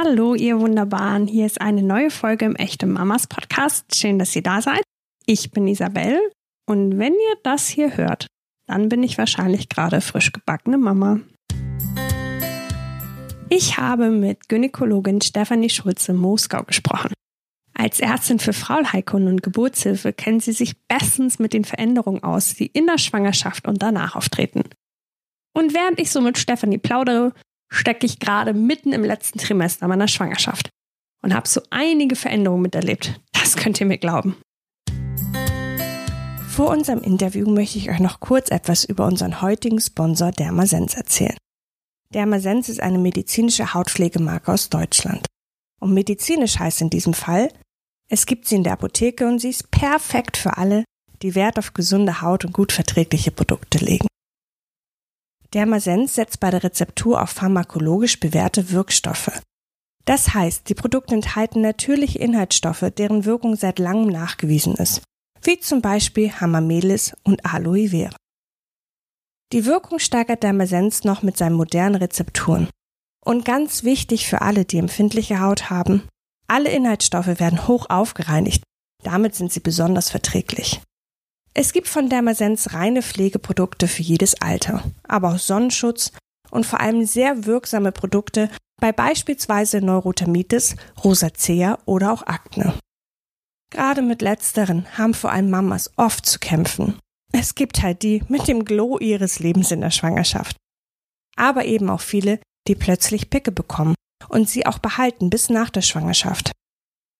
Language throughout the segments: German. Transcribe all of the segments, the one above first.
Hallo, ihr Wunderbaren. Hier ist eine neue Folge im Echte Mamas Podcast. Schön, dass ihr da seid. Ich bin Isabel und wenn ihr das hier hört, dann bin ich wahrscheinlich gerade frisch gebackene Mama. Ich habe mit Gynäkologin Stefanie Schulze-Moskau gesprochen. Als Ärztin für Frauenheilkunde und Geburtshilfe kennen sie sich bestens mit den Veränderungen aus, die in der Schwangerschaft und danach auftreten. Und während ich so mit Stefanie plaudere, stecke ich gerade mitten im letzten Trimester meiner Schwangerschaft und habe so einige Veränderungen miterlebt. Das könnt ihr mir glauben. Vor unserem Interview möchte ich euch noch kurz etwas über unseren heutigen Sponsor Dermasens erzählen. Dermasens ist eine medizinische Hautpflegemarke aus Deutschland. Und medizinisch heißt in diesem Fall, es gibt sie in der Apotheke und sie ist perfekt für alle, die Wert auf gesunde Haut und gut verträgliche Produkte legen. Dermasens setzt bei der Rezeptur auf pharmakologisch bewährte Wirkstoffe. Das heißt, die Produkte enthalten natürliche Inhaltsstoffe, deren Wirkung seit langem nachgewiesen ist, wie zum Beispiel Hamamelis und Aloe Vera. Die Wirkung steigert Dermasens noch mit seinen modernen Rezepturen. Und ganz wichtig für alle, die empfindliche Haut haben, alle Inhaltsstoffe werden hoch aufgereinigt, damit sind sie besonders verträglich. Es gibt von Dermasens reine Pflegeprodukte für jedes Alter, aber auch Sonnenschutz und vor allem sehr wirksame Produkte bei beispielsweise Neurothermitis, Rosacea oder auch Akne. Gerade mit letzteren haben vor allem Mamas oft zu kämpfen. Es gibt halt die mit dem Glow ihres Lebens in der Schwangerschaft. Aber eben auch viele, die plötzlich Picke bekommen und sie auch behalten bis nach der Schwangerschaft.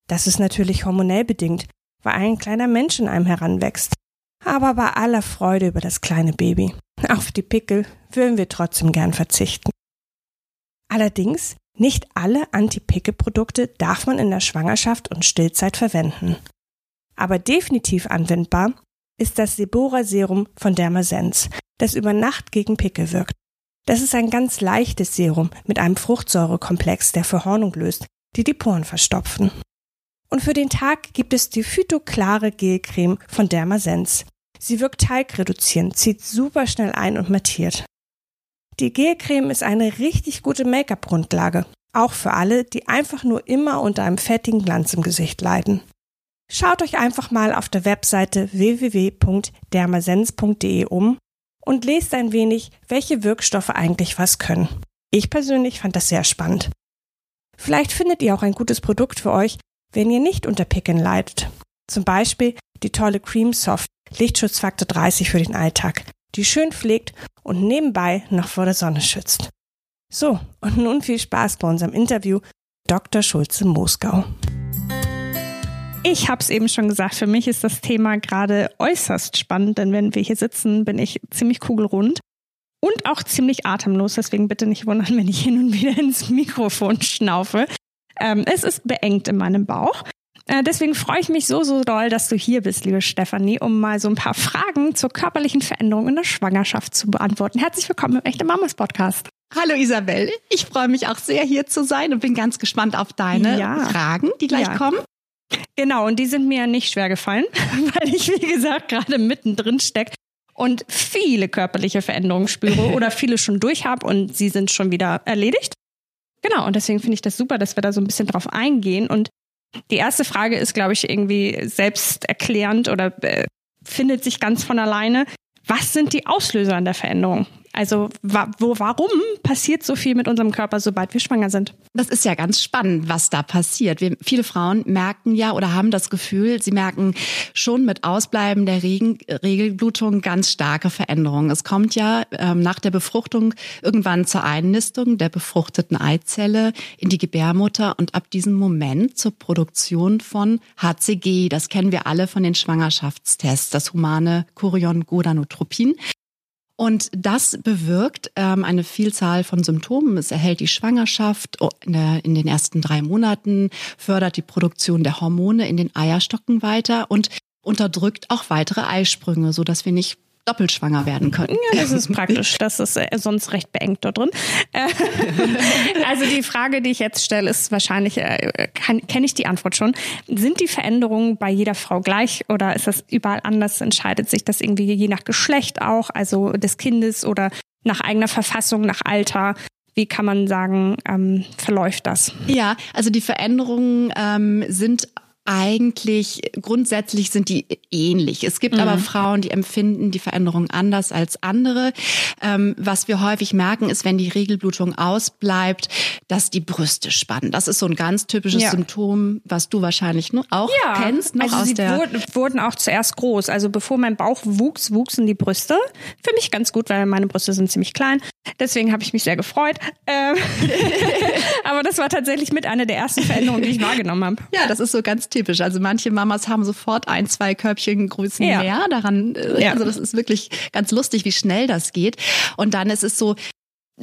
Das ist natürlich hormonell bedingt, weil ein kleiner Mensch in einem heranwächst aber bei aller Freude über das kleine Baby. Auf die Pickel würden wir trotzdem gern verzichten. Allerdings, nicht alle Anti-Pickel-Produkte darf man in der Schwangerschaft und Stillzeit verwenden. Aber definitiv anwendbar ist das Sebora-Serum von Dermasens, das über Nacht gegen Pickel wirkt. Das ist ein ganz leichtes Serum mit einem Fruchtsäurekomplex, der Verhornung löst, die die Poren verstopfen. Und für den Tag gibt es die Phytoklare Gelcreme von Dermasens. Sie wirkt teigreduzierend, zieht super schnell ein und mattiert. Die Gelcreme ist eine richtig gute Make-up-Grundlage, auch für alle, die einfach nur immer unter einem fettigen Glanz im Gesicht leiden. Schaut euch einfach mal auf der Webseite www.dermasens.de um und lest ein wenig, welche Wirkstoffe eigentlich was können. Ich persönlich fand das sehr spannend. Vielleicht findet ihr auch ein gutes Produkt für euch, wenn ihr nicht unter Pickeln leidet. Zum Beispiel die tolle Cream Soft Lichtschutzfaktor 30 für den Alltag, die schön pflegt und nebenbei noch vor der Sonne schützt. So, und nun viel Spaß bei unserem Interview Dr. Schulze Moskau. Ich habe es eben schon gesagt, für mich ist das Thema gerade äußerst spannend, denn wenn wir hier sitzen, bin ich ziemlich kugelrund und auch ziemlich atemlos. Deswegen bitte nicht wundern, wenn ich hin und wieder ins Mikrofon schnaufe. Ähm, es ist beengt in meinem Bauch. Äh, deswegen freue ich mich so, so doll, dass du hier bist, liebe Stefanie, um mal so ein paar Fragen zur körperlichen Veränderung in der Schwangerschaft zu beantworten. Herzlich willkommen im Echte Mamas Podcast. Hallo Isabel, ich freue mich auch sehr hier zu sein und bin ganz gespannt auf deine ja. Fragen, die gleich ja. kommen. Genau, und die sind mir nicht schwer gefallen, weil ich, wie gesagt, gerade mittendrin stecke und viele körperliche Veränderungen spüre oder viele schon durch habe und sie sind schon wieder erledigt. Genau, und deswegen finde ich das super, dass wir da so ein bisschen drauf eingehen. Und die erste Frage ist, glaube ich, irgendwie selbsterklärend oder äh, findet sich ganz von alleine. Was sind die Auslöser an der Veränderung? Also wa wo, warum passiert so viel mit unserem Körper, sobald wir schwanger sind? Das ist ja ganz spannend, was da passiert. Wir, viele Frauen merken ja oder haben das Gefühl, sie merken schon mit Ausbleiben der Regen, Regelblutung ganz starke Veränderungen. Es kommt ja ähm, nach der Befruchtung irgendwann zur Einnistung der befruchteten Eizelle in die Gebärmutter und ab diesem Moment zur Produktion von HCG. Das kennen wir alle von den Schwangerschaftstests, das humane Chorion-Godanotropin. Und das bewirkt ähm, eine Vielzahl von Symptomen. Es erhält die Schwangerschaft oh, in, der, in den ersten drei Monaten, fördert die Produktion der Hormone in den Eierstocken weiter und unterdrückt auch weitere Eisprünge, so dass wir nicht doppelt schwanger werden können. Ja, das ist praktisch. Das ist äh, sonst recht beengt da drin. Äh, also die Frage, die ich jetzt stelle, ist wahrscheinlich, äh, kenne ich die Antwort schon. Sind die Veränderungen bei jeder Frau gleich oder ist das überall anders? Entscheidet sich das irgendwie je nach Geschlecht auch, also des Kindes oder nach eigener Verfassung, nach Alter? Wie kann man sagen, ähm, verläuft das? Ja, also die Veränderungen ähm, sind eigentlich grundsätzlich sind die ähnlich. Es gibt mhm. aber Frauen, die empfinden die Veränderung anders als andere. Ähm, was wir häufig merken, ist, wenn die Regelblutung ausbleibt, dass die Brüste spannen. Das ist so ein ganz typisches ja. Symptom, was du wahrscheinlich auch ja. kennst. Noch also aus sie der wurden, wurden auch zuerst groß. Also bevor mein Bauch wuchs, wuchsen die Brüste. Für mich ganz gut, weil meine Brüste sind ziemlich klein. Deswegen habe ich mich sehr gefreut. Ähm aber das war tatsächlich mit einer der ersten Veränderungen, die ich wahrgenommen habe. Ja, das ist so ganz typisch. Also manche Mamas haben sofort ein, zwei Körbchen Größen ja. mehr daran. Äh, ja. Also das ist wirklich ganz lustig, wie schnell das geht. Und dann ist es so,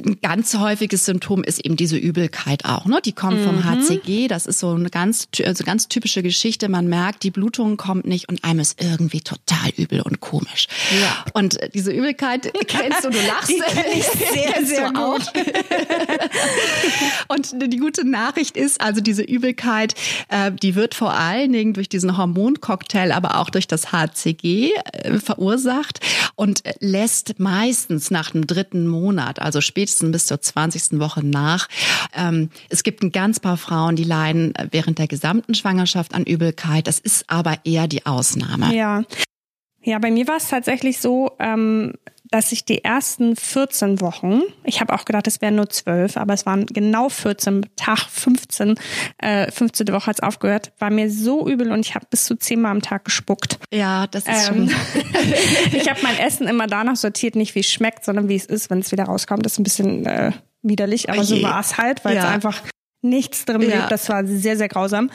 ein ganz häufiges Symptom ist eben diese Übelkeit auch. Ne? Die kommt vom HCG. Mhm. Das ist so eine ganz, also ganz typische Geschichte. Man merkt, die Blutung kommt nicht und einem ist irgendwie total übel und komisch. Ja. Und diese Übelkeit kennst du, du lachst. Die kenn ich sehr, sehr gut. Auch. und die gute Nachricht ist, also diese Übelkeit, äh, die wird vor allen Dingen durch diesen Hormoncocktail, aber auch durch das HCG äh, verursacht und lässt meistens nach dem dritten Monat, also später spätestens bis zur 20. Woche nach. Ähm, es gibt ein ganz paar Frauen, die leiden während der gesamten Schwangerschaft an Übelkeit. Das ist aber eher die Ausnahme. Ja. Ja, bei mir war es tatsächlich so, ähm, dass ich die ersten 14 Wochen, ich habe auch gedacht, es wären nur 12, aber es waren genau 14, Tag 15, äh, 15. Woche hat es aufgehört, war mir so übel und ich habe bis zu zehnmal am Tag gespuckt. Ja, das ist ähm, schon. ich habe mein Essen immer danach sortiert, nicht wie es schmeckt, sondern wie es ist, wenn es wieder rauskommt. Das ist ein bisschen äh, widerlich, aber oh so war es halt, weil ja. es einfach nichts drin blieb. Ja. Das war sehr, sehr grausam.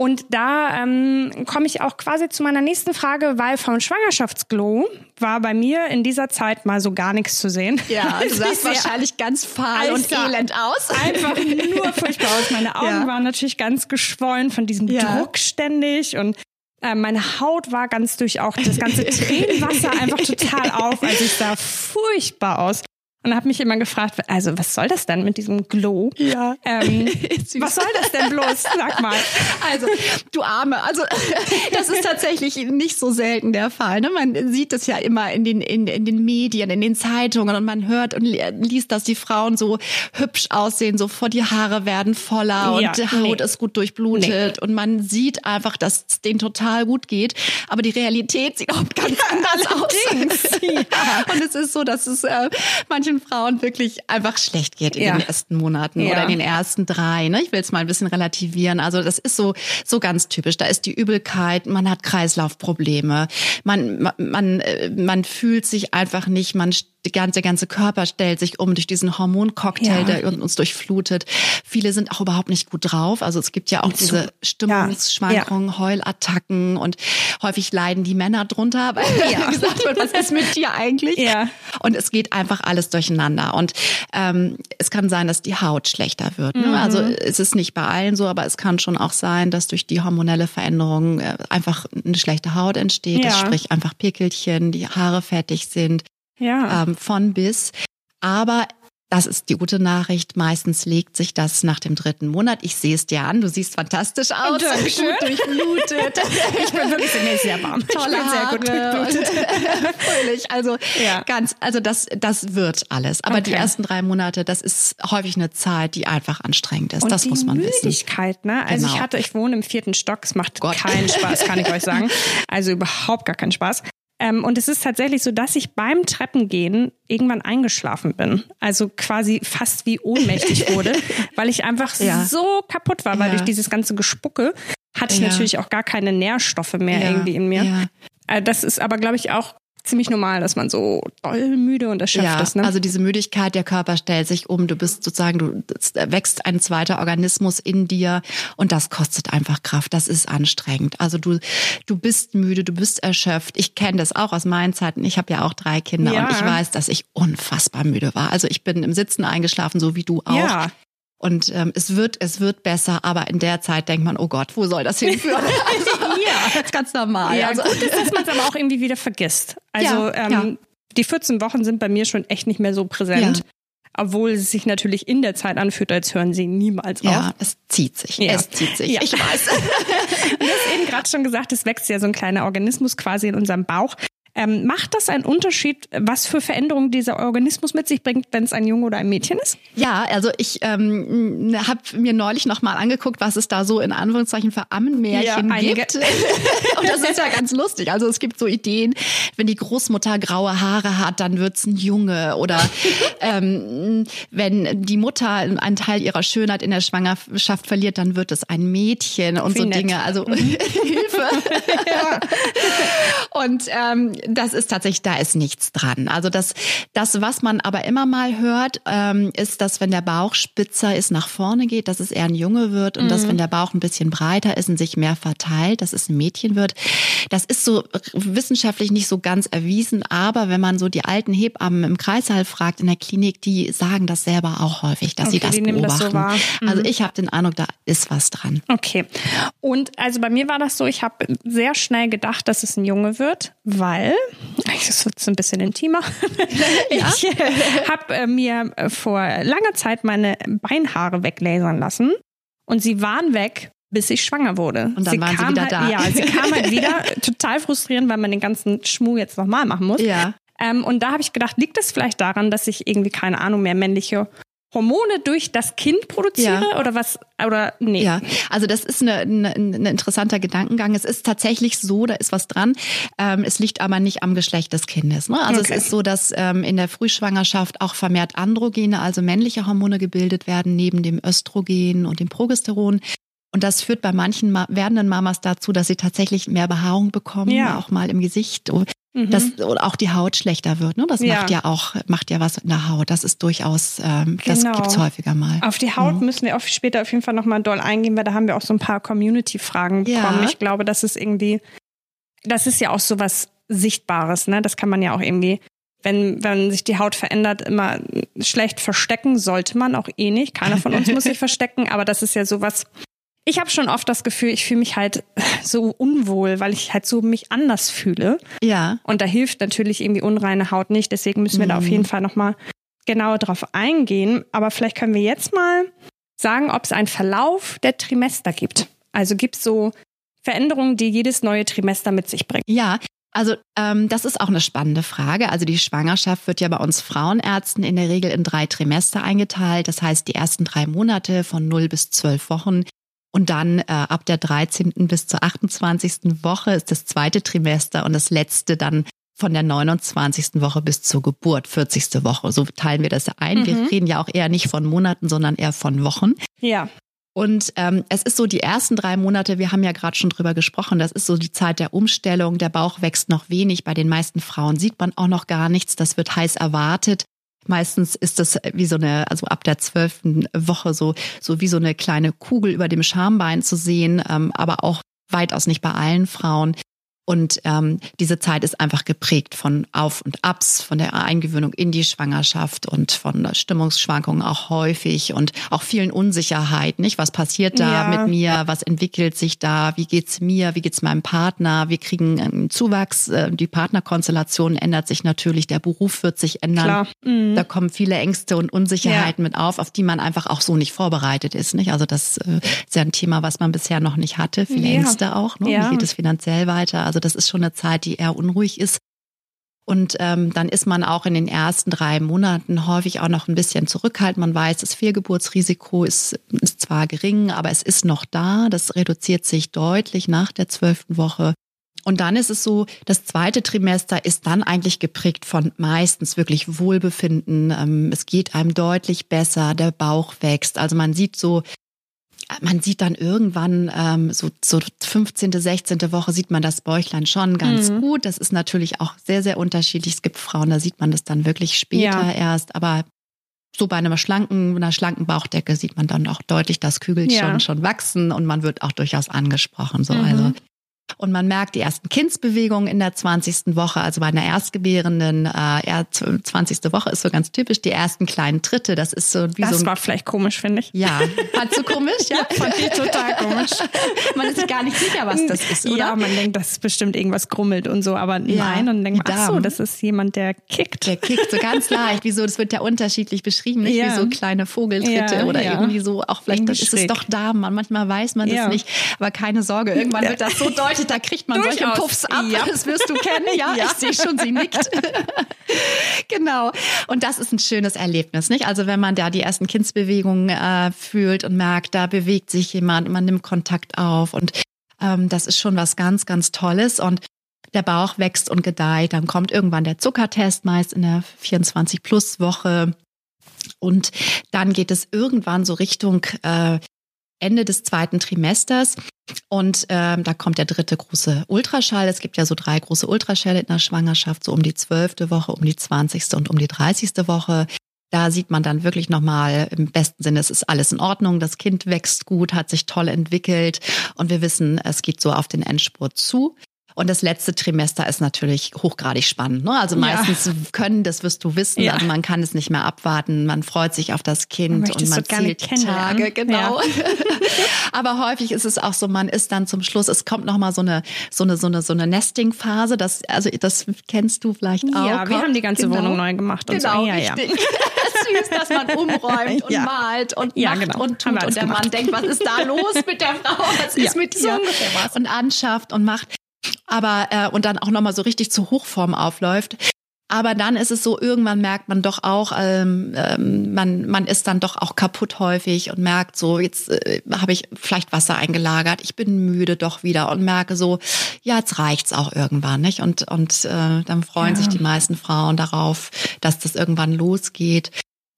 Und da ähm, komme ich auch quasi zu meiner nächsten Frage, weil vom Schwangerschaftsglow war bei mir in dieser Zeit mal so gar nichts zu sehen. Ja, du sahst wahrscheinlich ganz fahl und elend aus. Einfach nur furchtbar aus. Meine Augen ja. waren natürlich ganz geschwollen von diesem ja. Druck ständig und äh, meine Haut war ganz durch auch das ganze Tränenwasser einfach total auf. Also ich sah furchtbar aus und habe mich immer gefragt, also was soll das denn mit diesem Glow? Ja. Ähm, was soll das denn bloß? Sag mal. Also du Arme, also das ist tatsächlich nicht so selten der Fall. Ne? Man sieht das ja immer in den in, in den Medien, in den Zeitungen und man hört und liest, dass die Frauen so hübsch aussehen, so vor die Haare werden voller ja, und die Haut nee. ist gut durchblutet nee. und man sieht einfach, dass es denen total gut geht. Aber die Realität sieht auch ganz anders aus. Ja. Und es ist so, dass es äh, manche manchen Frauen wirklich einfach schlecht geht in ja. den ersten Monaten ja. oder in den ersten drei. Ne? Ich will es mal ein bisschen relativieren. Also das ist so so ganz typisch. Da ist die Übelkeit, man hat Kreislaufprobleme, man man man, äh, man fühlt sich einfach nicht, man die ganze, ganze Körper stellt sich um durch diesen Hormoncocktail, ja. der uns durchflutet. Viele sind auch überhaupt nicht gut drauf. Also es gibt ja auch diese Stimmungsschwankungen, ja. Heulattacken und häufig leiden die Männer drunter, weil ja. gesagt wird, was ist mit dir eigentlich? Ja. Und es geht einfach alles durcheinander. Und ähm, es kann sein, dass die Haut schlechter wird. Ne? Mhm. Also es ist nicht bei allen so, aber es kann schon auch sein, dass durch die hormonelle Veränderung äh, einfach eine schlechte Haut entsteht. Ja. Das sprich einfach Pickelchen, die Haare fettig sind ja. ähm, von bis. Aber das ist die gute Nachricht. Meistens legt sich das nach dem dritten Monat. Ich sehe es dir an. Du siehst fantastisch aus. Dankeschön. Gut durchblutet. ich bin wirklich sehr, sehr warm. Tolle ich bin sehr gut durchblutet. Fröhlich. Also ja. ganz, also das, das wird alles. Aber okay. die ersten drei Monate, das ist häufig eine Zeit, die einfach anstrengend ist. Und das muss man Müdigkeit, wissen. Müdigkeit, ne? Also genau. ich hatte, ich wohne im vierten Stock. Es macht Gott. keinen Spaß, kann ich euch sagen. Also überhaupt gar keinen Spaß. Ähm, und es ist tatsächlich so, dass ich beim Treppengehen irgendwann eingeschlafen bin. Also quasi fast wie ohnmächtig wurde, weil ich einfach ja. so kaputt war, weil ja. durch dieses ganze Gespucke hatte ich ja. natürlich auch gar keine Nährstoffe mehr irgendwie in mir. Äh, das ist aber, glaube ich, auch ziemlich normal, dass man so doll müde und erschöpft ja, ist. Ne? Also diese Müdigkeit, der Körper stellt sich um, du bist sozusagen, du wächst ein zweiter Organismus in dir und das kostet einfach Kraft. Das ist anstrengend. Also du, du bist müde, du bist erschöpft. Ich kenne das auch aus meinen Zeiten. Ich habe ja auch drei Kinder ja. und ich weiß, dass ich unfassbar müde war. Also ich bin im Sitzen eingeschlafen, so wie du auch. Ja. Und ähm, es wird, es wird besser, aber in der Zeit denkt man, oh Gott, wo soll das hinführen? also, ja, das ist ganz normal. Ja, also, gut ist, dass man es aber auch irgendwie wieder vergisst. Also ja, ähm, ja. die 14 Wochen sind bei mir schon echt nicht mehr so präsent. Ja. Obwohl es sich natürlich in der Zeit anfühlt, als hören sie niemals auf. Ja, es zieht sich. Ja. Es zieht sich. Ja. Ich weiß. du hast eben gerade schon gesagt, es wächst ja so ein kleiner Organismus quasi in unserem Bauch. Ähm, macht das einen Unterschied, was für Veränderungen dieser Organismus mit sich bringt, wenn es ein Junge oder ein Mädchen ist? Ja, also ich ähm, habe mir neulich noch mal angeguckt, was es da so in Anführungszeichen für Ammenmärchen ja, gibt. Und das ist ja ganz lustig. Also es gibt so Ideen, wenn die Großmutter graue Haare hat, dann wird's ein Junge. Oder ähm, wenn die Mutter einen Teil ihrer Schönheit in der Schwangerschaft verliert, dann wird es ein Mädchen und Wie so nett. Dinge. Also mhm. Hilfe. ja. Und ähm, das ist tatsächlich, da ist nichts dran. Also das, das, was man aber immer mal hört, ähm, ist, dass wenn der Bauch spitzer ist, nach vorne geht, dass es eher ein Junge wird und mhm. dass wenn der Bauch ein bisschen breiter ist und sich mehr verteilt, dass es ein Mädchen wird. Das ist so wissenschaftlich nicht so ganz erwiesen, aber wenn man so die alten Hebammen im Kreißsaal fragt in der Klinik, die sagen das selber auch häufig, dass okay, sie das beobachten. Das so also mhm. Also ich habe den Eindruck, da ist was dran. Okay. Und also bei mir war das so, ich habe sehr schnell gedacht, dass es ein Junge wird, weil das wird so ein bisschen intimer. Ich äh, habe äh, mir äh, vor langer Zeit meine Beinhaare weglasern lassen und sie waren weg, bis ich schwanger wurde. Und dann sie waren sie wieder halt, da. Ja, sie kam halt wieder total frustrierend, weil man den ganzen Schmuh jetzt nochmal machen muss. Ja. Ähm, und da habe ich gedacht, liegt es vielleicht daran, dass ich irgendwie keine Ahnung mehr männliche Hormone durch das Kind produziere ja. oder was oder nee. Ja, also das ist eine, eine, ein interessanter Gedankengang. Es ist tatsächlich so, da ist was dran. Ähm, es liegt aber nicht am Geschlecht des Kindes. Ne? Also okay. es ist so, dass ähm, in der Frühschwangerschaft auch vermehrt Androgene, also männliche Hormone gebildet werden neben dem Östrogen und dem Progesteron. Und das führt bei manchen werdenden Mamas dazu, dass sie tatsächlich mehr Behaarung bekommen, ja. auch mal im Gesicht. Mhm. Das, oder auch die Haut schlechter wird. Ne? Das ja. macht ja auch macht ja was in der Haut. Das ist durchaus, ähm, genau. das gibt's häufiger mal. Auf die Haut mhm. müssen wir auch später auf jeden Fall nochmal doll eingehen, weil da haben wir auch so ein paar Community-Fragen bekommen. Ja. Ich glaube, das ist irgendwie, das ist ja auch so was Sichtbares. Ne? Das kann man ja auch irgendwie wenn, wenn sich die Haut verändert, immer schlecht verstecken, sollte man auch eh nicht. Keiner von uns muss sich verstecken, aber das ist ja sowas, ich habe schon oft das Gefühl, ich fühle mich halt so unwohl, weil ich halt so mich anders fühle. Ja. Und da hilft natürlich irgendwie unreine Haut nicht. Deswegen müssen wir mhm. da auf mhm. jeden Fall nochmal genauer drauf eingehen. Aber vielleicht können wir jetzt mal sagen, ob es einen Verlauf der Trimester gibt. Also gibt es so Veränderungen, die jedes neue Trimester mit sich bringt? Ja, also ähm, das ist auch eine spannende Frage. Also die Schwangerschaft wird ja bei uns Frauenärzten in der Regel in drei Trimester eingeteilt. Das heißt, die ersten drei Monate von 0 bis 12 Wochen und dann äh, ab der 13. bis zur 28. Woche ist das zweite Trimester und das letzte dann von der 29. Woche bis zur Geburt, 40. Woche. So teilen wir das ein. Mhm. Wir reden ja auch eher nicht von Monaten, sondern eher von Wochen. Ja. Und ähm, es ist so die ersten drei Monate, wir haben ja gerade schon drüber gesprochen, das ist so die Zeit der Umstellung. Der Bauch wächst noch wenig. Bei den meisten Frauen sieht man auch noch gar nichts. Das wird heiß erwartet. Meistens ist das wie so eine, also ab der zwölften Woche so, so wie so eine kleine Kugel über dem Schambein zu sehen, ähm, aber auch weitaus nicht bei allen Frauen. Und ähm, diese Zeit ist einfach geprägt von Auf und Abs, von der Eingewöhnung in die Schwangerschaft und von Stimmungsschwankungen auch häufig und auch vielen Unsicherheiten. Nicht, was passiert da ja. mit mir? Was entwickelt sich da? Wie geht's mir? Wie geht's meinem Partner? Wir kriegen einen Zuwachs. Äh, die Partnerkonstellation ändert sich natürlich. Der Beruf wird sich ändern. Mhm. Da kommen viele Ängste und Unsicherheiten ja. mit auf, auf die man einfach auch so nicht vorbereitet ist. Nicht? Also das äh, ist ja ein Thema, was man bisher noch nicht hatte. Viele ja. Ängste auch. Ne? Wie geht es finanziell weiter? Also das ist schon eine Zeit, die eher unruhig ist. Und ähm, dann ist man auch in den ersten drei Monaten häufig auch noch ein bisschen zurückhaltend. Man weiß, das Fehlgeburtsrisiko ist, ist zwar gering, aber es ist noch da. Das reduziert sich deutlich nach der zwölften Woche. Und dann ist es so, das zweite Trimester ist dann eigentlich geprägt von meistens wirklich Wohlbefinden. Ähm, es geht einem deutlich besser, der Bauch wächst. Also man sieht so man sieht dann irgendwann ähm, so, so 15., 16. Woche sieht man das Bäuchlein schon ganz mhm. gut. Das ist natürlich auch sehr, sehr unterschiedlich. Es gibt Frauen, da sieht man das dann wirklich später ja. erst, aber so bei einer schlanken, einer schlanken Bauchdecke sieht man dann auch deutlich das Kügelchen ja. schon wachsen und man wird auch durchaus angesprochen. So, mhm. also und man merkt die ersten Kindsbewegungen in der 20. Woche, also bei einer Erstgebärenden, äh, 20. Woche ist so ganz typisch, die ersten kleinen Tritte, das ist so wie das so Das war vielleicht komisch, finde ich. Ja, fandst du komisch? Ja, fand ich total komisch. man ist sich gar nicht sicher, was das ist, oder? Ja, man denkt, das ist bestimmt irgendwas grummelt und so, aber ja, nein, und dann denkt man, ach so, das ist jemand, der kickt. Der kickt so ganz leicht, wieso, das wird ja unterschiedlich beschrieben, nicht ja. wie so kleine Vogeltritte ja, oder irgendwie so, auch vielleicht ist es doch Darm, manchmal weiß man das nicht, aber keine Sorge, irgendwann wird das so deutlich, da kriegt man Durchaus. solche Puffs ab. Ja. Das wirst du kennen. Ja, ja. ich sehe schon, sie nickt. genau. Und das ist ein schönes Erlebnis, nicht? Also wenn man da die ersten Kindsbewegungen äh, fühlt und merkt, da bewegt sich jemand, man nimmt Kontakt auf und ähm, das ist schon was ganz, ganz Tolles und der Bauch wächst und gedeiht. Dann kommt irgendwann der Zuckertest, meist in der 24-Plus-Woche. Und dann geht es irgendwann so Richtung äh, Ende des zweiten Trimesters. Und ähm, da kommt der dritte große Ultraschall. Es gibt ja so drei große Ultraschälle in der Schwangerschaft, so um die zwölfte Woche, um die zwanzigste und um die dreißigste Woche. Da sieht man dann wirklich nochmal im besten Sinne, es ist alles in Ordnung, das Kind wächst gut, hat sich toll entwickelt und wir wissen, es geht so auf den Endspurt zu. Und das letzte Trimester ist natürlich hochgradig spannend. Ne? Also meistens ja. können, das wirst du wissen, ja. also man kann es nicht mehr abwarten. Man freut sich auf das Kind man und man zählt Tage, genau. Ja. Aber häufig ist es auch so, man ist dann zum Schluss, es kommt nochmal so eine, so eine, so eine, so eine Nesting-Phase. Das, also das kennst du vielleicht auch. Ja, wir haben die ganze genau. Wohnung neu gemacht und genau, so. Ja, richtig. Ja. Süß, dass man umräumt und malt und ja, macht genau. und tut. Und der gemacht. Mann denkt, was ist da los mit der Frau? Was ist mit dir? So und anschafft und macht aber äh, und dann auch nochmal so richtig zur Hochform aufläuft. Aber dann ist es so, irgendwann merkt man doch auch, ähm, ähm, man, man ist dann doch auch kaputt häufig und merkt so, jetzt äh, habe ich vielleicht Wasser eingelagert, ich bin müde doch wieder und merke so, ja, jetzt reicht's auch irgendwann, nicht? Und, und äh, dann freuen ja. sich die meisten Frauen darauf, dass das irgendwann losgeht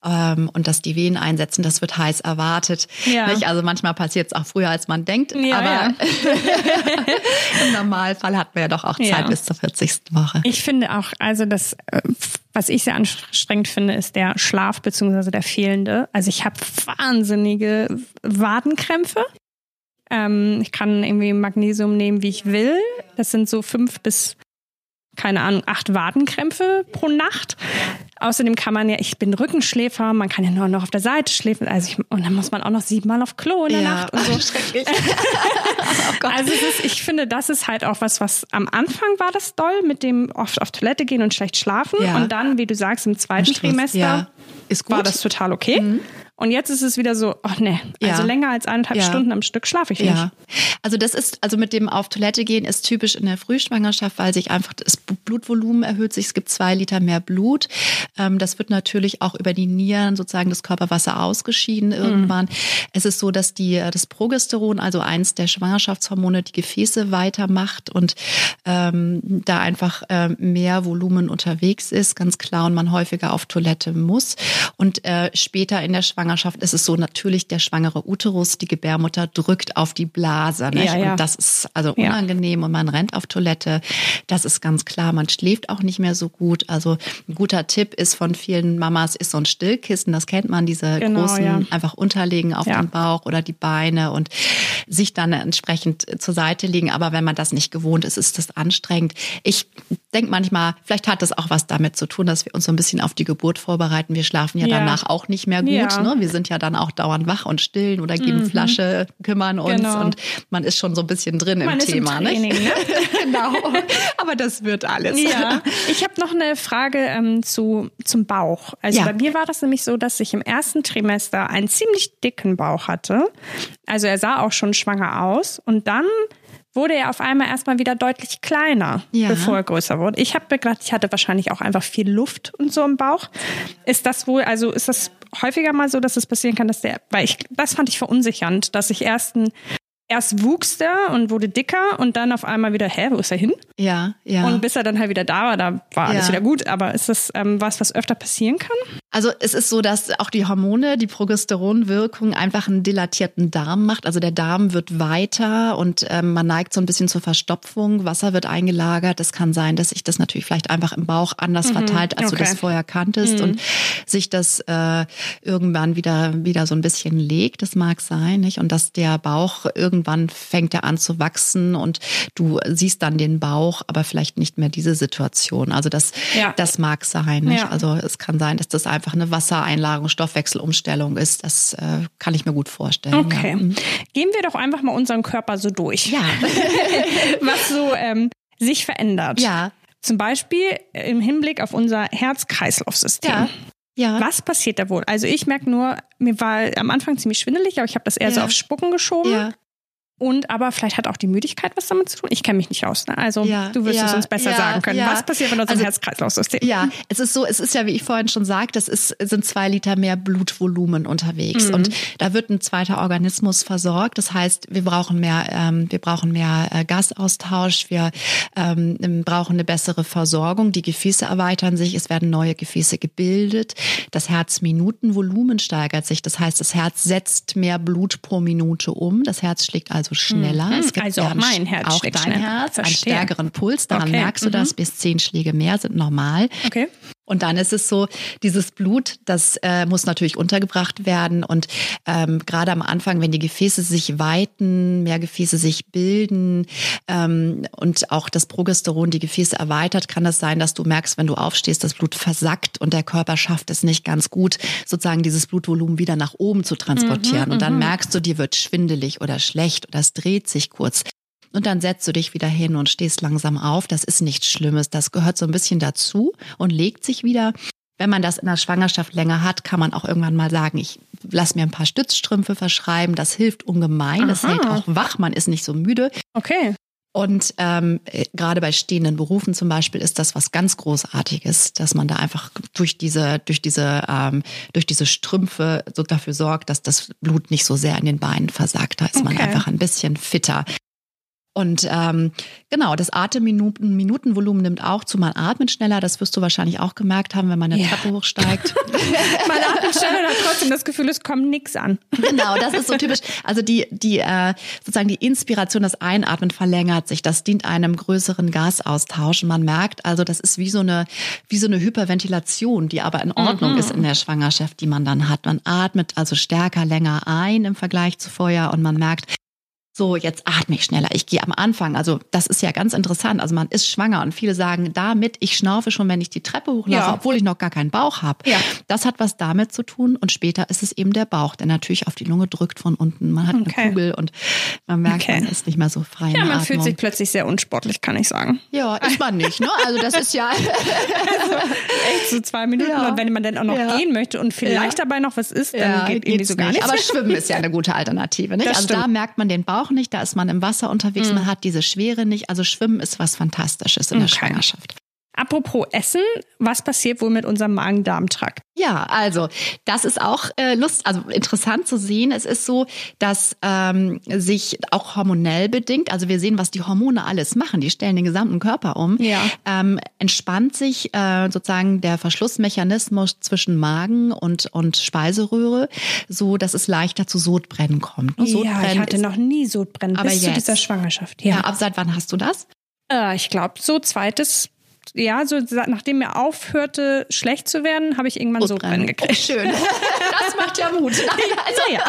und dass die Wehen einsetzen, das wird heiß erwartet. Ja. Also manchmal passiert es auch früher, als man denkt, ja, aber ja. im Normalfall hat man ja doch auch Zeit bis zur 40. Woche. Ich finde auch, also das, äh, was ich sehr anstrengend finde, ist der Schlaf beziehungsweise der fehlende. Also ich habe wahnsinnige Wadenkrämpfe. Ähm, ich kann irgendwie Magnesium nehmen, wie ich will. Das sind so fünf bis keine Ahnung, acht Wadenkrämpfe pro Nacht. Außerdem kann man ja, ich bin Rückenschläfer, man kann ja nur noch auf der Seite schläfen. Also ich, und dann muss man auch noch siebenmal auf Klo in der ja. Nacht und so. Schrecklich. oh also ist, ich finde, das ist halt auch was, was am Anfang war das doll, mit dem oft auf Toilette gehen und schlecht schlafen. Ja. Und dann, wie du sagst, im zweiten Trimester ja. war das total okay. Mhm. Und jetzt ist es wieder so, ach nee, also ja. länger als eineinhalb ja. Stunden am Stück schlafe ich nicht. Ja. Also das ist, also mit dem auf Toilette gehen ist typisch in der Frühschwangerschaft, weil sich einfach das Blutvolumen erhöht sich. Es gibt zwei Liter mehr Blut. Ähm, das wird natürlich auch über die Nieren sozusagen das Körperwasser ausgeschieden mhm. irgendwann. Mhm. Es ist so, dass die, das Progesteron, also eins der Schwangerschaftshormone, die Gefäße weitermacht und ähm, da einfach ähm, mehr Volumen unterwegs ist, ganz klar, und man häufiger auf Toilette muss. Und äh, später in der Schwangerschaft Schwangerschaft ist es so natürlich der schwangere Uterus, die Gebärmutter drückt auf die Blase. Ja, ja. Und das ist also unangenehm ja. und man rennt auf Toilette. Das ist ganz klar. Man schläft auch nicht mehr so gut. Also ein guter Tipp ist von vielen Mamas ist so ein Stillkissen. Das kennt man, diese genau, großen einfach unterlegen auf den Bauch oder die Beine und sich dann entsprechend zur Seite legen. Aber wenn man das nicht gewohnt ist, ist das anstrengend. Ich denke manchmal, vielleicht hat das auch was damit zu tun, dass wir uns so ein bisschen auf die Geburt vorbereiten. Wir schlafen ja, danach auch nicht mehr gut. Ne? Wir sind ja dann auch dauernd wach und stillen oder geben mhm. Flasche, kümmern uns genau. und man ist schon so ein bisschen drin man im Thema. Im Training, ne? genau. Aber das wird alles. Ja. Ich habe noch eine Frage ähm, zu, zum Bauch. Also ja. bei mir war das nämlich so, dass ich im ersten Trimester einen ziemlich dicken Bauch hatte. Also er sah auch schon schwanger aus und dann wurde er auf einmal erstmal wieder deutlich kleiner, ja. bevor er größer wurde. Ich habe mir gedacht, ich hatte wahrscheinlich auch einfach viel Luft und so im Bauch. Ist das wohl, also ist das häufiger mal so, dass es passieren kann, dass der, weil ich, das fand ich verunsichernd, dass ich erst ein erst wuchs der und wurde dicker und dann auf einmal wieder, hä, wo ist er hin? Ja, ja. Und bis er dann halt wieder da war, da war alles ja. wieder gut. Aber ist das ähm, was, was öfter passieren kann? Also es ist so, dass auch die Hormone, die Progesteronwirkung einfach einen dilatierten Darm macht. Also der Darm wird weiter und ähm, man neigt so ein bisschen zur Verstopfung. Wasser wird eingelagert. Es kann sein, dass sich das natürlich vielleicht einfach im Bauch anders mhm. verteilt, als okay. du das vorher kanntest mhm. und sich das äh, irgendwann wieder wieder so ein bisschen legt. Das mag sein, nicht? Und dass der Bauch irgendwann fängt er an zu wachsen und du siehst dann den Bauch, aber vielleicht nicht mehr diese Situation. Also das ja. das mag sein? Ja. Also es kann sein, dass das einfach eine Wassereinlagerung, Stoffwechselumstellung ist. Das äh, kann ich mir gut vorstellen. Okay. Ja. Mhm. Gehen wir doch einfach mal unseren Körper so durch. Ja. Was so ähm, sich verändert. Ja. Zum Beispiel im Hinblick auf unser Herz-Kreislauf-System. Ja. Ja. Was passiert da wohl? Also ich merke nur, mir war am Anfang ziemlich schwindelig, aber ich habe das eher ja. so aufs Spucken geschoben. Ja. Und aber vielleicht hat auch die Müdigkeit was damit zu tun. Ich kenne mich nicht aus. Ne? Also Ja, du wirst ja, es uns besser ja, sagen können. Was passiert mit unserem Also- Herz-Kreislauf-System? Ja, es ist so, es ist ja, wie ich vorhin schon sagte, es ist, sind zwei Liter mehr Blutvolumen unterwegs. Und da wird ein zweiter Organismus versorgt. Das heißt, wir brauchen mehr, ähm, wir brauchen mehr äh, Gasaustausch, wir ähm, brauchen eine bessere Versorgung. Die Gefäße erweitern sich, es werden neue Gefäße gebildet. Das Herzminutenvolumen steigert sich. Das heißt, das Herz setzt mehr Blut pro Minute um. Das Herz schlägt also schneller. Mhm. Es gibt Also ja auch ein- mein Herz auch dein schneller. Herz, einen Verstehe. stärkeren Puls. Daran Okay, merkst du mhm. das. Bis zehn Schläge mehr sind normal. Okay. Und dann ist es so, dieses Blut, das äh, muss natürlich untergebracht werden. Und ähm, gerade am Anfang, wenn die Gefäße sich weiten, mehr Gefäße sich bilden ähm, und auch das Progesteron die Gefäße erweitert, kann das sein, dass du merkst, wenn du aufstehst, das Blut versackt und der Körper schafft es nicht ganz gut, sozusagen dieses Blutvolumen wieder nach oben zu transportieren. und dann merkst du, dir wird schwindelig oder schlecht oder es dreht sich kurz. Und dann setzt du dich wieder hin und stehst langsam auf. Das ist nichts Schlimmes. Das gehört so ein bisschen dazu und legt sich wieder. Wenn man das in der Schwangerschaft länger hat, kann man auch irgendwann mal sagen, ich lass mir ein paar Stützstrümpfe verschreiben. Das hilft ungemein. Das Aha. hält auch wach. Man ist nicht so müde. Okay. Und ähm, äh, gerade bei stehenden Berufen zum Beispiel ist das was ganz Großartiges, dass man da einfach durch diese, durch diese, ähm, durch diese Strümpfe so dafür sorgt, dass das Blut nicht so sehr in den Beinen versagt. Da ist man Okay. einfach ein bisschen fitter. Und ähm, genau, das Atemminuten, Minutenvolumen nimmt auch zu. Man atmet schneller. Das wirst du wahrscheinlich auch gemerkt haben, wenn man eine Ja. Treppe hochsteigt. Man atmet schneller, hat trotzdem das Gefühl, es kommt nichts an. Genau, das ist so typisch. Also die, die äh, sozusagen die Inspiration, das Einatmen verlängert sich. Das dient einem größeren Gasaustausch. Und man merkt also, das ist wie so eine, wie so eine Hyperventilation, die aber in Ordnung ist in der Schwangerschaft, die man dann hat. Man atmet also stärker, länger ein im Vergleich zu vorher und man merkt, so, jetzt atme ich schneller. Ich gehe am Anfang, also das ist ja ganz interessant. Also man ist schwanger und viele sagen damit, ich schnaufe schon, wenn ich die Treppe hochlaufe, Ja. obwohl ich noch gar keinen Bauch habe. Ja. Das hat was damit zu tun und später ist es eben der Bauch, der natürlich auf die Lunge drückt von unten. Man hat Okay. eine Kugel und man merkt, Okay. man ist nicht mehr so frei Ja, man Atmung. fühlt sich plötzlich sehr unsportlich, kann ich sagen. ja, ist man nicht, ne? Also das ist ja Echt so zwei Minuten. Ja. Und wenn man dann auch noch Ja. gehen möchte und vielleicht dabei noch was isst, dann geht irgendwie so gar nicht. nichts. Aber Schwimmen ist ja eine gute Alternative, nicht? Das also da stimmt. merkt man den Bauch nicht, da ist man im Wasser unterwegs, man hat diese Schwere nicht. Also Schwimmen ist was Fantastisches in der Okay. Schwangerschaft. Apropos Essen, was passiert wohl mit unserem Magen-Darm-Trakt? Ja, also das ist auch äh, lust, also interessant zu sehen. Es ist so, dass ähm, sich auch hormonell bedingt, also wir sehen, was die Hormone alles machen. Die stellen den gesamten Körper um. Ja. Ähm, entspannt sich äh, sozusagen der Verschlussmechanismus zwischen Magen und und Speiseröhre, so dass es leichter zu Sodbrennen kommt. Ne? Ja, ich Sodbrennen hatte ist, noch nie Sodbrennen Aber bis zu jetzt. dieser Schwangerschaft. ja. Ja, ab seit wann hast du das? Äh, ich glaube, so zweites, ja, so nachdem mir aufhörte, schlecht zu werden, habe ich irgendwann Sodbrennen Oh, gekriegt. schön. Das macht ja Mut. Also, Ja.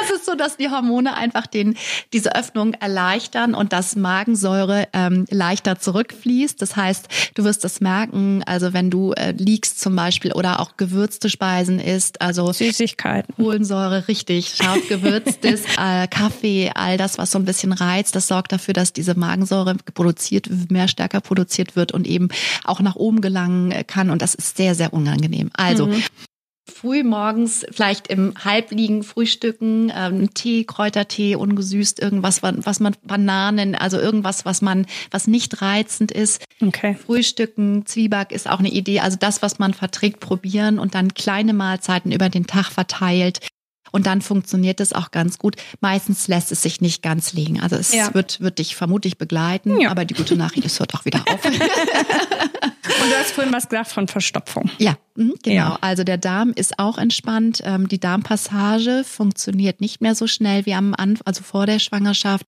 Das ist so, dass die Hormone einfach den, diese Öffnung erleichtern und dass Magensäure ähm, leichter zurückfließt. Das heißt, du wirst das merken, also wenn du äh, liegst zum Beispiel oder auch gewürzte Speisen isst, also Süßigkeiten. Kohlensäure richtig scharf gewürztes, äh, Kaffee, all das, was so ein bisschen reizt, das sorgt dafür, dass diese Magensäure produziert, mehr stärker produziert wird und eben auch nach oben gelangen kann. Und das ist sehr, sehr unangenehm. Also früh morgens vielleicht im Halbliegen frühstücken, ähm, Tee, Kräutertee, ungesüßt, irgendwas, wa- was man Bananen, also irgendwas, was man, was nicht reizend ist. Okay. Frühstücken, Zwieback ist auch eine Idee. Also das, was man verträgt, probieren und dann kleine Mahlzeiten über den Tag verteilt. Und dann funktioniert es auch ganz gut. Meistens lässt es sich nicht ganz legen. Also es Ja. wird, wird dich vermutlich begleiten. Ja. Aber die gute Nachricht, es hört auch wieder auf. Und du hast vorhin was gesagt von Verstopfung. Ja, mhm, genau. Ja. Also der Darm ist auch entspannt. Ähm, Die Darmpassage funktioniert nicht mehr so schnell wie am Anfang, also vor der Schwangerschaft.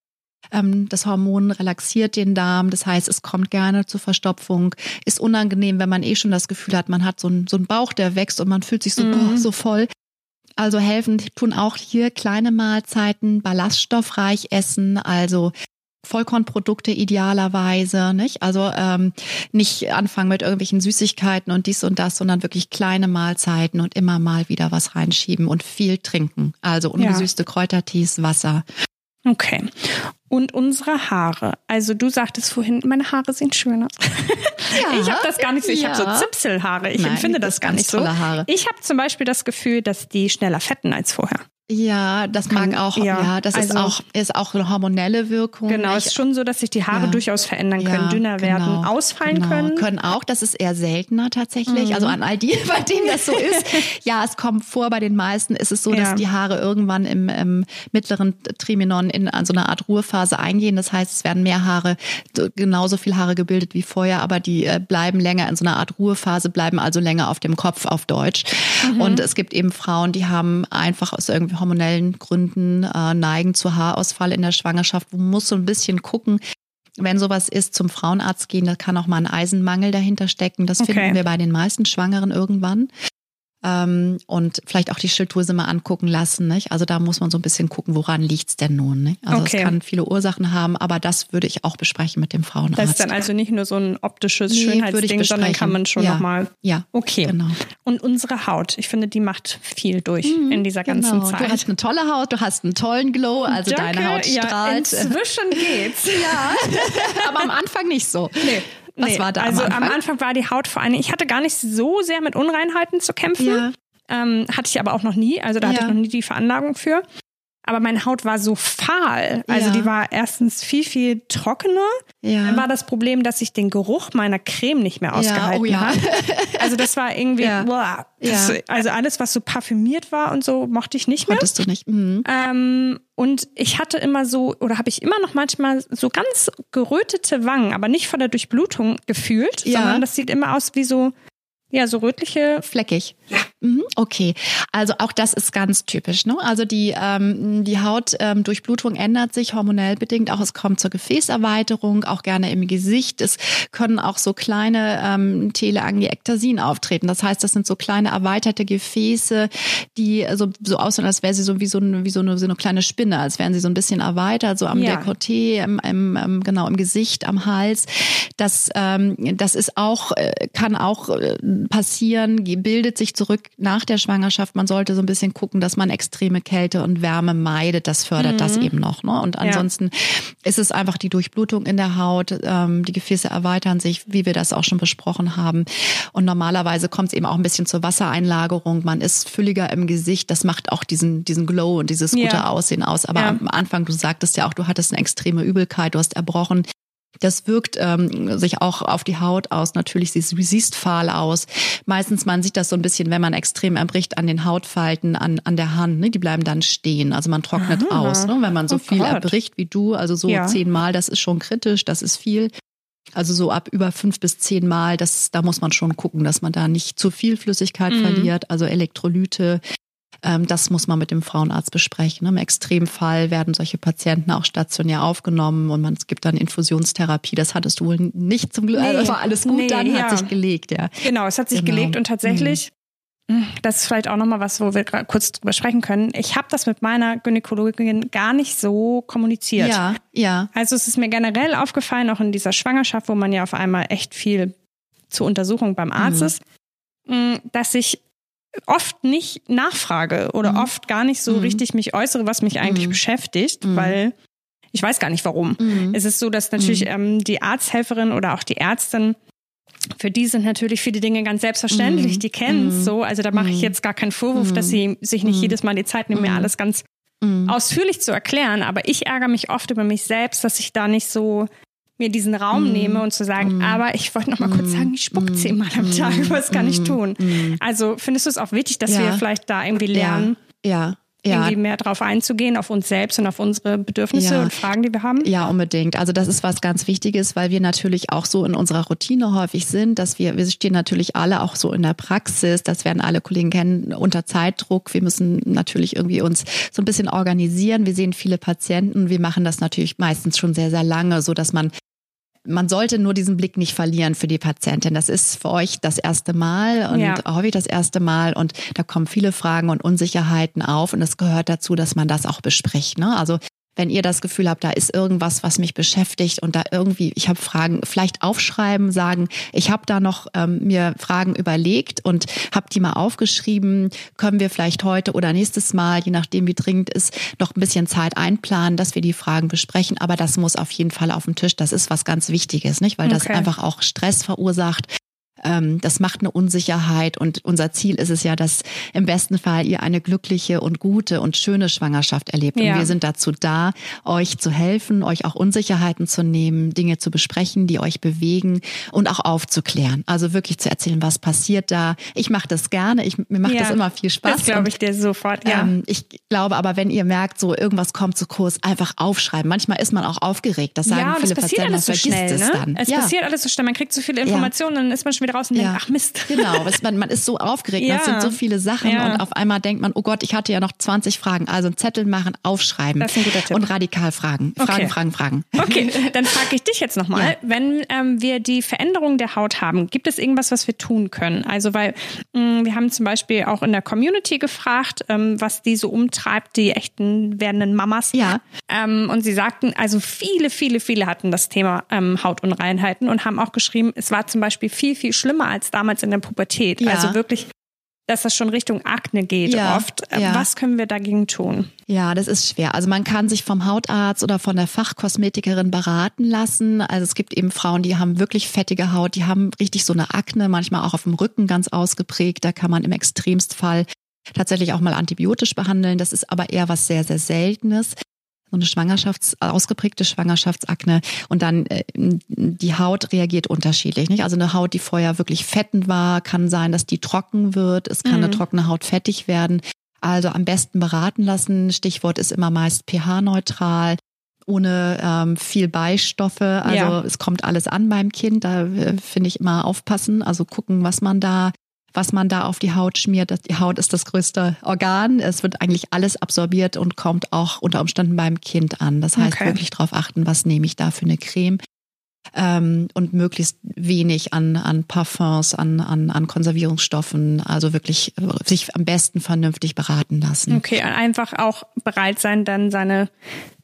Ähm, Das Hormon relaxiert den Darm, das heißt, es kommt gerne zur Verstopfung. Ist unangenehm, wenn man eh schon das Gefühl hat, man hat so einen, so einen Bauch, der wächst und man fühlt sich so, boah, so voll. Also helfen tun auch hier kleine Mahlzeiten, ballaststoffreich essen, also Vollkornprodukte idealerweise, nicht? Also ähm, nicht anfangen mit irgendwelchen Süßigkeiten und dies und das, sondern wirklich kleine Mahlzeiten und immer mal wieder was reinschieben und viel trinken. Also ungesüßte Kräutertees, Wasser. Okay. Und unsere Haare. Also du sagtest vorhin, meine Haare sehen schön aus. ich habe das gar nicht so. Ich habe ja. so Zipselhaare. Ich Nein, empfinde das gar nicht so. Ich habe zum Beispiel das Gefühl, dass die schneller fetten als vorher. Ja, das kann, mag auch, ja, ja das also, ist auch, ist auch eine hormonelle Wirkung. Genau, es ist schon so, dass sich die Haare ja. durchaus verändern können, ja, dünner genau, werden, ausfallen genau. können. Können auch, das ist eher seltener tatsächlich. Mhm. Also an all die, bei denen das so ist. ja, es kommt vor, bei den meisten ist es so, dass die Haare irgendwann im, im mittleren Triminon in so eine Art Ruhephase eingehen. Das heißt, es werden mehr Haare, genauso viel Haare gebildet wie vorher, aber die äh, bleiben länger in so einer Art Ruhephase, bleiben also länger auf dem Kopf auf Deutsch. Mhm. Und es gibt eben Frauen, die haben einfach aus irgendwie hormonellen Gründen äh, neigen zu Haarausfall in der Schwangerschaft. Man muss so ein bisschen gucken, wenn sowas ist, zum Frauenarzt gehen, da kann auch mal ein Eisenmangel dahinter stecken. Das okay. finden wir bei den meisten Schwangeren irgendwann ähm, und vielleicht auch die Schilddrüse mal angucken lassen. Nicht? Also da muss man so ein bisschen gucken, woran liegt's denn nun. Nicht? Also okay. es kann viele Ursachen haben, aber das würde ich auch besprechen mit dem Frauenarzt. Das ist dann also nicht nur so ein optisches nee, Schönheitsding, sondern kann man schon ja. nochmal. Ja, okay. Genau. Und unsere Haut, ich finde, die macht viel durch mhm, in dieser ganzen genau. Zeit. Du hast eine tolle Haut, du hast einen tollen Glow, also Danke. deine Haut strahlt. Ja, inzwischen geht's. ja, aber am Anfang nicht so. Nee. Was nee, war da also am Anfang? am Anfang war die Haut vor allem, ich hatte gar nicht so sehr mit Unreinheiten zu kämpfen. Ja. Ähm, hatte ich aber auch noch nie, also da ja. hatte ich noch nie die Veranlagung für. Aber meine Haut war so fahl. Also ja. die war erstens viel, viel trockener. Ja. Dann war das Problem, dass ich den Geruch meiner Creme nicht mehr ausgehalten ja, oh, habe. Also das war irgendwie, boah, das, also alles, was so parfümiert war und so, mochte ich nicht mehr. Konntest du nicht. Mhm. Ähm, und ich hatte immer so, oder habe ich immer noch manchmal so ganz gerötete Wangen, aber nicht von der Durchblutung gefühlt, sondern das sieht immer aus wie so ja, so rötliche. Fleckig. Ja. Mhm, okay, also auch das ist ganz typisch. Ne? Also die, ähm, die Hautdurchblutung ähm, ändert sich hormonell bedingt. Auch es kommt zur Gefäßerweiterung, auch gerne im Gesicht. Es können auch so kleine ähm, Teleangiektasien auftreten. Das heißt, das sind so kleine erweiterte Gefäße, die so, so aussehen, als wäre sie so wie so, eine, wie so eine, so eine kleine Spinne, als wären sie so ein bisschen erweitert, so am ja. Dekolleté, im, im, im, genau im Gesicht, am Hals. Das, ähm, das ist auch, äh, kann auch äh, passieren, bildet sich zurück nach der Schwangerschaft. Man sollte so ein bisschen gucken, dass man extreme Kälte und Wärme meidet. Das fördert mhm. das eben noch. Ne? Und ansonsten ja. ist es einfach die Durchblutung in der Haut. Ähm, die Gefäße erweitern sich, wie wir das auch schon besprochen haben. Und normalerweise kommt es eben auch ein bisschen zur Wassereinlagerung. Man ist fülliger im Gesicht. Das macht auch diesen, diesen Glow und dieses gute ja. Aussehen aus. Aber ja. am Anfang, du sagtest ja auch, du hattest eine extreme Übelkeit, du hast erbrochen. Das wirkt ähm, sich auch auf die Haut aus. Natürlich, sie siehst fahl aus. Meistens man sieht das so ein bisschen, wenn man extrem erbricht an den Hautfalten, an, an der Hand. Ne? Die bleiben dann stehen. Also man trocknet Aha. aus. Ne? Wenn man so oh viel Gott. erbricht wie du, also so ja. zehnmal, das ist schon kritisch, das ist viel. Also so ab über fünf bis zehn Mal, das, da muss man schon gucken, dass man da nicht zu viel Flüssigkeit mhm. verliert. Also Elektrolyte, das muss man mit dem Frauenarzt besprechen. Im Extremfall werden solche Patienten auch stationär aufgenommen und man, es gibt dann Infusionstherapie. Das hattest du wohl nicht zum Glück. Nee, also war alles gut, nee, dann ja. hat sich gelegt, ja. Genau, es hat sich genau. gelegt und tatsächlich. Mhm. Das ist vielleicht auch nochmal was, wo wir kurz drüber sprechen können. Ich habe das mit meiner Gynäkologin gar nicht so kommuniziert. Ja, ja. Also es ist mir generell aufgefallen, auch in dieser Schwangerschaft, wo man ja auf einmal echt viel zur Untersuchung beim Arzt mhm. ist, mm, dass ich oft nicht nachfrage oder mhm. oft gar nicht so mhm. richtig mich äußere, was mich eigentlich mhm. beschäftigt, mhm. weil ich weiß gar nicht warum. Mhm. Es ist so, dass natürlich ähm, die Arzthelferin oder auch die Ärztin für die sind natürlich viele Dinge ganz selbstverständlich, die kennen es so. Also da mache ich jetzt gar keinen Vorwurf, dass sie sich nicht jedes Mal die Zeit nehmen, mir alles ganz ausführlich zu erklären. Aber ich ärgere mich oft über mich selbst, dass ich da nicht so mir diesen Raum mm. nehme und zu sagen, mm. aber ich wollte noch mal mm. kurz sagen, ich spucke zehnmal am Tag, was kann ich tun? Also findest du es auch wichtig, dass ja. wir vielleicht da irgendwie lernen? Ja. ja ja. irgendwie mehr drauf einzugehen, auf uns selbst und auf unsere Bedürfnisse ja. und Fragen, die wir haben? Ja, unbedingt. Also das ist was ganz Wichtiges, weil wir natürlich auch so in unserer Routine häufig sind, dass wir, wir stehen natürlich alle auch so in der Praxis, das werden alle Kollegen kennen, unter Zeitdruck. Wir müssen natürlich irgendwie uns so ein bisschen organisieren. Wir sehen viele Patienten. Wir machen das natürlich meistens schon sehr, sehr lange, so dass man man sollte nur diesen Blick nicht verlieren für die Patientin. Das ist für euch das erste Mal und ja. häufig das erste Mal und da kommen viele Fragen und Unsicherheiten auf und es gehört dazu, dass man das auch bespricht. Ne? Also wenn ihr das Gefühl habt, da ist irgendwas, was mich beschäftigt und da irgendwie, ich habe Fragen, vielleicht aufschreiben, sagen, ich habe da noch ähm, mir Fragen überlegt und habe die mal aufgeschrieben, können wir vielleicht heute oder nächstes Mal, je nachdem wie dringend ist, noch ein bisschen Zeit einplanen, dass wir die Fragen besprechen. Aber das muss auf jeden Fall auf dem Tisch. Das ist was ganz Wichtiges, nicht? Weil das okay. einfach auch Stress verursacht ähm, das macht eine Unsicherheit und unser Ziel ist es ja, dass im besten Fall ihr eine glückliche und gute und schöne Schwangerschaft erlebt. Ja. Und wir sind dazu da, euch zu helfen, euch auch Unsicherheiten zu nehmen, Dinge zu besprechen, die euch bewegen und auch aufzuklären. Also wirklich zu erzählen, was passiert da. Ich mache das gerne, ich, mir macht ja, das immer viel Spaß. Das glaube ich dir sofort, ja. Ähm, ich glaube aber, wenn ihr merkt, so irgendwas kommt zu kurz, einfach aufschreiben. Manchmal ist man auch aufgeregt. Das sagen ja, viele Patienten, alles so schnell, es ne? dann. Es ja. passiert alles so schnell. Man kriegt so viele Informationen, dann ist man schon wieder raus und denkt, ach Mist. Genau, man, man ist so aufgeregt, ja. das sind so viele Sachen und auf einmal denkt man, oh Gott, ich hatte ja noch 20 Fragen. Also einen Zettel machen, aufschreiben das ist ein guter Tipp. und radikal fragen. Fragen, okay. fragen, fragen. Okay, dann frage ich dich jetzt nochmal, wenn ähm, wir die Veränderung der Haut haben, gibt es irgendwas, was wir tun können? Also weil mh, mm, wir haben zum Beispiel auch in der Community gefragt, ähm, was die so umtreibt, die echten werdenden Mamas. Ja. Ähm, und sie sagten, also viele, viele, viele hatten das Thema ähm, Hautunreinheiten und haben auch geschrieben, es war zum Beispiel viel, viel schlimmer als damals in der Pubertät. Ja. Also wirklich dass das schon Richtung Akne geht ja, oft. Ja. Was können wir dagegen tun? Ja, das ist schwer. Also man kann sich vom Hautarzt oder von der Fachkosmetikerin beraten lassen. Also es gibt eben Frauen, die haben wirklich fettige Haut, die haben richtig so eine Akne, manchmal auch auf dem Rücken ganz ausgeprägt. Da kann man im Extremstfall tatsächlich auch mal antibiotisch behandeln. Das ist aber eher was sehr, sehr Seltenes so eine Schwangerschafts ausgeprägte Schwangerschaftsakne und dann äh, die Haut reagiert unterschiedlich. Nicht? Also eine Haut, die vorher wirklich fettend war, kann sein, dass die trocken wird. Es kann mhm. eine trockene Haut fettig werden. Also am besten beraten lassen. Stichwort ist immer meist pH-neutral ohne ähm, viel Beistoffe. Also ja. es kommt alles an beim Kind. Da äh, finde ich immer aufpassen. Also gucken, was man da was man da auf die Haut schmiert. Die Haut ist das größte Organ. Es wird eigentlich alles absorbiert und kommt auch unter Umständen beim Kind an. Das heißt, okay. wirklich darauf achten, was nehme ich da für eine Creme. Ähm, und möglichst wenig an, an Parfums, an, an, an Konservierungsstoffen, also wirklich sich am besten vernünftig beraten lassen. Okay, einfach auch bereit sein, dann seine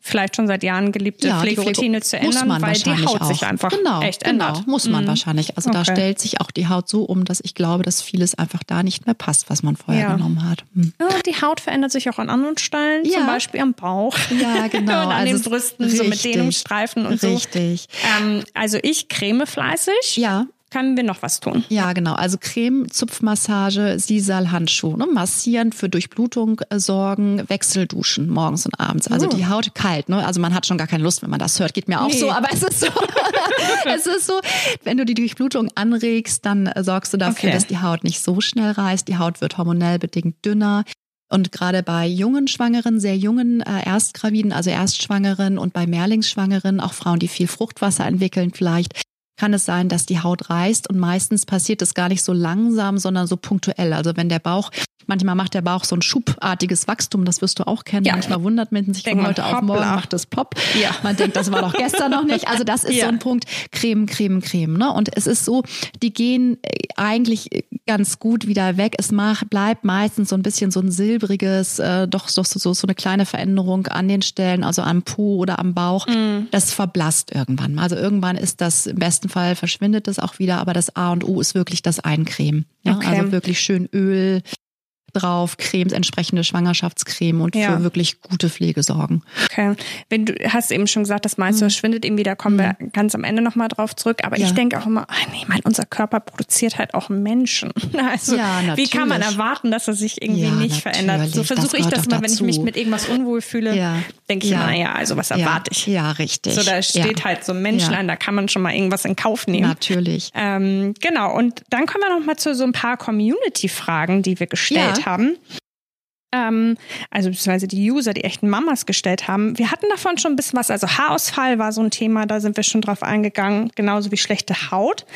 vielleicht schon seit Jahren geliebte ja, Pflegeroutine zu ändern, weil die Haut auch. sich einfach genau, echt genau, ändert. Muss man mhm. wahrscheinlich. Also okay. da stellt sich auch die Haut so um, dass ich glaube, dass vieles einfach da nicht mehr passt, was man vorher ja. genommen hat. Mhm. Ja, die Haut verändert sich auch an anderen Stellen, zum Beispiel am Bauch. Ja, genau. und an also den Brüsten, richtig, so mit Dehnungsstreifen und richtig. so. Richtig. Ähm, also ich creme fleißig. Ja können wir noch was tun? Ja, genau. Also Creme, Zupfmassage, Sisal, Handschuh. Ne? Massieren, für Durchblutung äh, sorgen, Wechselduschen morgens und abends. Also oh. die Haut kalt. Ne? Also man hat schon gar keine Lust, wenn man das hört. Geht mir auch nee. so. Aber es ist so. es ist so, wenn du die Durchblutung anregst, dann äh, sorgst du dafür, okay. dass die Haut nicht so schnell reißt. Die Haut wird hormonell bedingt dünner. Und gerade bei jungen Schwangeren, sehr jungen äh, Erstgraviden, also Erstschwangeren und bei Mehrlingsschwangeren, auch Frauen, die viel Fruchtwasser entwickeln vielleicht, kann es sein, dass die Haut reißt und meistens passiert es gar nicht so langsam, sondern so punktuell. Also wenn der Bauch Manchmal macht der Bauch so ein schubartiges Wachstum, das wirst du auch kennen. Ja. Manchmal wundert man sich von heute auf morgen macht es plopp. Ja. Man denkt, das war doch gestern noch nicht. Also das ist ja. so ein Punkt, Creme, Creme, Creme. Ne? Und es ist so, die gehen äh, eigentlich ganz gut wieder weg. Es macht, bleibt meistens so ein bisschen so ein silbriges, äh, doch, doch so, so eine kleine Veränderung an den Stellen, also am Po oder am Bauch. Mm. Das verblasst irgendwann. Also irgendwann ist das, im besten Fall verschwindet das auch wieder, aber das A und O ist wirklich das Eincremen. Ja? Okay. Also wirklich schön Öl, drauf, Cremes, entsprechende Schwangerschaftscreme und ja. für wirklich gute Pflege sorgen. Okay. Wenn du hast eben schon gesagt, das meiste mhm. verschwindet eben wieder, kommen mhm. wir ganz am Ende nochmal drauf zurück. Aber ja. ich denke auch immer, oh nee, mein, unser Körper produziert halt auch Menschen. Also ja, wie kann man erwarten, dass er sich irgendwie ja, nicht natürlich. verändert? So versuche ich das mal, wenn ich mich mit irgendwas unwohl fühle, denke ich immer, naja, also was erwarte ich? Ja, richtig. So, da steht halt so ein Menschlein, da kann man schon mal irgendwas in Kauf nehmen. Natürlich. Ähm, genau, und dann kommen wir nochmal zu so ein paar Community-Fragen, die wir gestellt haben. Ähm, also beziehungsweise die User, die echten Mamas gestellt haben. Wir hatten davon schon ein bisschen was. Also Haarausfall war so ein Thema, da sind wir schon drauf eingegangen, genauso wie schlechte Haut.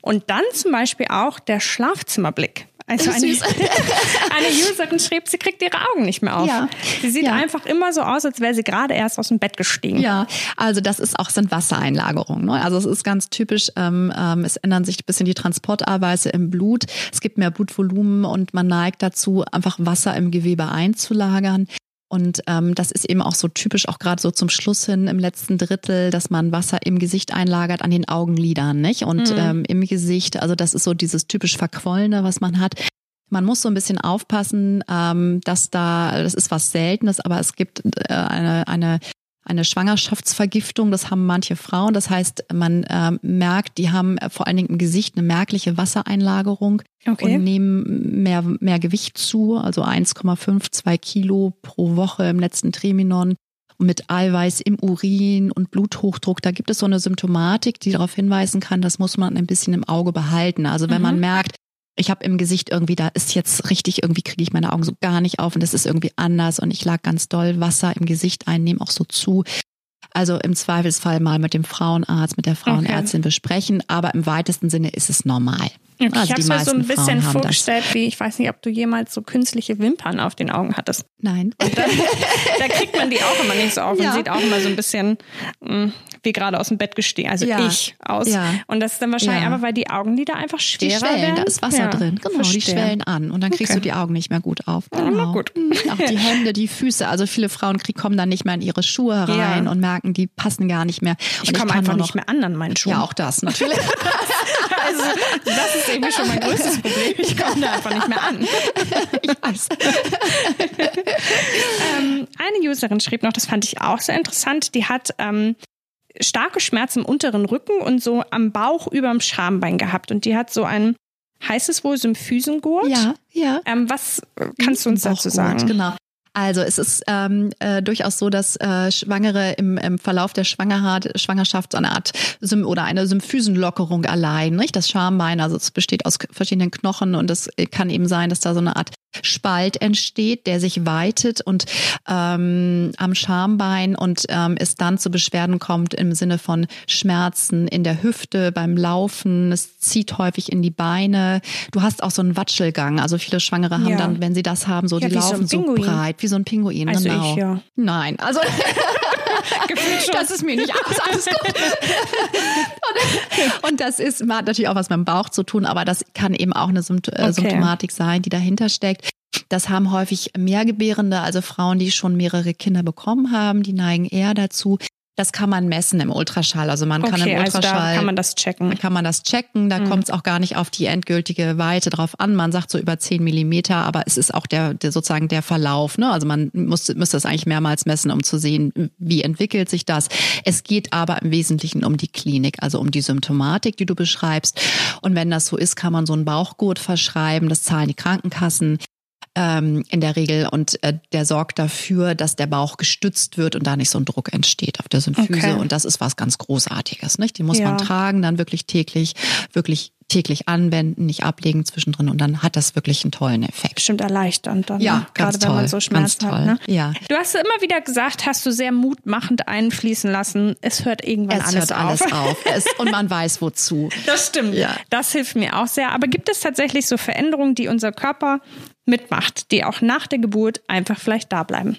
Und dann zum Beispiel auch der Schlafzimmerblick. Also eine, eine, Userin schrieb, sie kriegt ihre Augen nicht mehr auf. Ja. Sie sieht ja. einfach immer so aus, als wäre sie gerade erst aus dem Bett gestiegen. Ja, also das ist auch sind Wassereinlagerungen. Ne? Also es ist ganz typisch. Ähm, ähm, es ändern sich ein bisschen die Transportarbeise im Blut. Es gibt mehr Blutvolumen und man neigt dazu, einfach Wasser im Gewebe einzulagern. Und ähm, das ist eben auch so typisch, auch gerade so zum Schluss hin im letzten Drittel, dass man Wasser im Gesicht einlagert an den Augenlidern, nicht? Und mhm. ähm, im Gesicht, also das ist so dieses typisch Verquollene, was man hat. Man muss so ein bisschen aufpassen, ähm, dass da, das ist was Seltenes, aber es gibt äh, eine, eine eine Schwangerschaftsvergiftung. Das haben manche Frauen. Das heißt, man äh, merkt, die haben vor allen Dingen im Gesicht eine merkliche Wassereinlagerung okay. und nehmen mehr, mehr Gewicht zu, also 1,5, 2 Kilo pro Woche im letzten Triminon mit Eiweiß im Urin und Bluthochdruck. Da gibt es so eine Symptomatik, die darauf hinweisen kann, das muss man ein bisschen im Auge behalten. Also wenn mhm. man merkt, ich habe im Gesicht irgendwie, da ist jetzt richtig, irgendwie kriege ich meine Augen so gar nicht auf und das ist irgendwie anders und ich lag ganz doll Wasser im Gesicht ein, nehme auch so zu. Also im Zweifelsfall mal mit dem Frauenarzt, mit der Frauenärztin okay. besprechen, aber im weitesten Sinne ist es normal. Okay, also ich habe mir so ein bisschen vorgestellt, wie ich weiß nicht, ob du jemals so künstliche Wimpern auf den Augen hattest. Nein. Und dann, da kriegt man die auch immer nicht so auf ja. und sieht auch immer so ein bisschen mh, wie gerade aus dem Bett gestiegen, also ja. ich aus. Ja. Und das ist dann wahrscheinlich aber, weil die Augenlider einfach schwerer die schwellen, werden. Da ist Wasser drin, genau, Verstehen. die schwellen an und dann kriegst okay. du die Augen nicht mehr gut auf. Genau. Gut. Auch die Hände, die Füße, also viele Frauen kommen dann nicht mehr in ihre Schuhe rein und merken, die passen gar nicht mehr. Und ich komme einfach nicht mehr an an meinen Schuhen. Ja, auch das natürlich. also das ist irgendwie schon mein größtes Problem. Ich komme da einfach nicht mehr an. ich weiß. ähm, eine Userin schrieb noch, das fand ich auch sehr interessant, die hat ähm, starke Schmerzen im unteren Rücken und so am Bauch überm Schambein gehabt. Und die hat so ein, heißt es wohl Symphysengurt? Ja, ja. Ähm, was kannst du uns dazu sagen? Genau. Also es ist ähm, äh, durchaus so, dass äh, Schwangere im, im Verlauf der Schwangerschaft so eine Art Sym oder eine Symphysenlockerung allein, nicht? Das Schambein, also es besteht aus verschiedenen Knochen und es kann eben sein, dass da so eine Art Spalt entsteht, der sich weitet und ähm, am Schambein und ähm, es dann zu Beschwerden kommt im Sinne von Schmerzen in der Hüfte beim Laufen. Es zieht häufig in die Beine. Du hast auch so einen Watschelgang. Also viele Schwangere haben ja. dann, wenn sie das haben, so ja, die laufen so, so, breit wie so ein Pinguin. Also genau. ich, ja. Nein, also das ist mir nicht aus, alles gut. und, und das ist, hat natürlich auch was mit dem Bauch zu tun, aber das kann eben auch eine Sympt äh, okay. Symptomatik sein, die dahinter steckt. Das haben häufig Mehrgebärende, also Frauen, die schon mehrere Kinder bekommen haben, die neigen eher dazu, das kann man messen im Ultraschall. Also man kann im Ultraschall. Also da kann man das checken. Kann man das checken. Da mhm. kommt es auch gar nicht auf die endgültige Weite drauf an. Man sagt so über 10 Millimeter, aber es ist auch der, der sozusagen der Verlauf. Ne? Also man muss, müsste das eigentlich mehrmals messen, um zu sehen, wie entwickelt sich das. Es geht aber im Wesentlichen um die Klinik, also um die Symptomatik, die du beschreibst. Und wenn das so ist, kann man so einen Bauchgurt verschreiben. Das zahlen die Krankenkassen ähm, in der Regel und äh, der sorgt dafür, dass der Bauch gestützt wird und da nicht so ein Druck entsteht auf der Symphyse okay. und das ist was ganz Großartiges, nicht? Die muss ja. man tragen, dann wirklich täglich, wirklich täglich anwenden, nicht ablegen zwischendrin und dann hat das wirklich einen tollen Effekt. Bestimmt erleichternd dann, ja, ne? gerade toll, wenn man so Schmerzen hat. Ne? Ja. Du hast immer wieder gesagt, hast du sehr mutmachend einfließen lassen, es hört irgendwann es alles hört auf. alles auf. Es, und man weiß wozu. Das stimmt. Ja. Das hilft mir auch sehr. Aber gibt es tatsächlich so Veränderungen, die unser Körper mitmacht, die auch nach der Geburt einfach vielleicht da bleiben?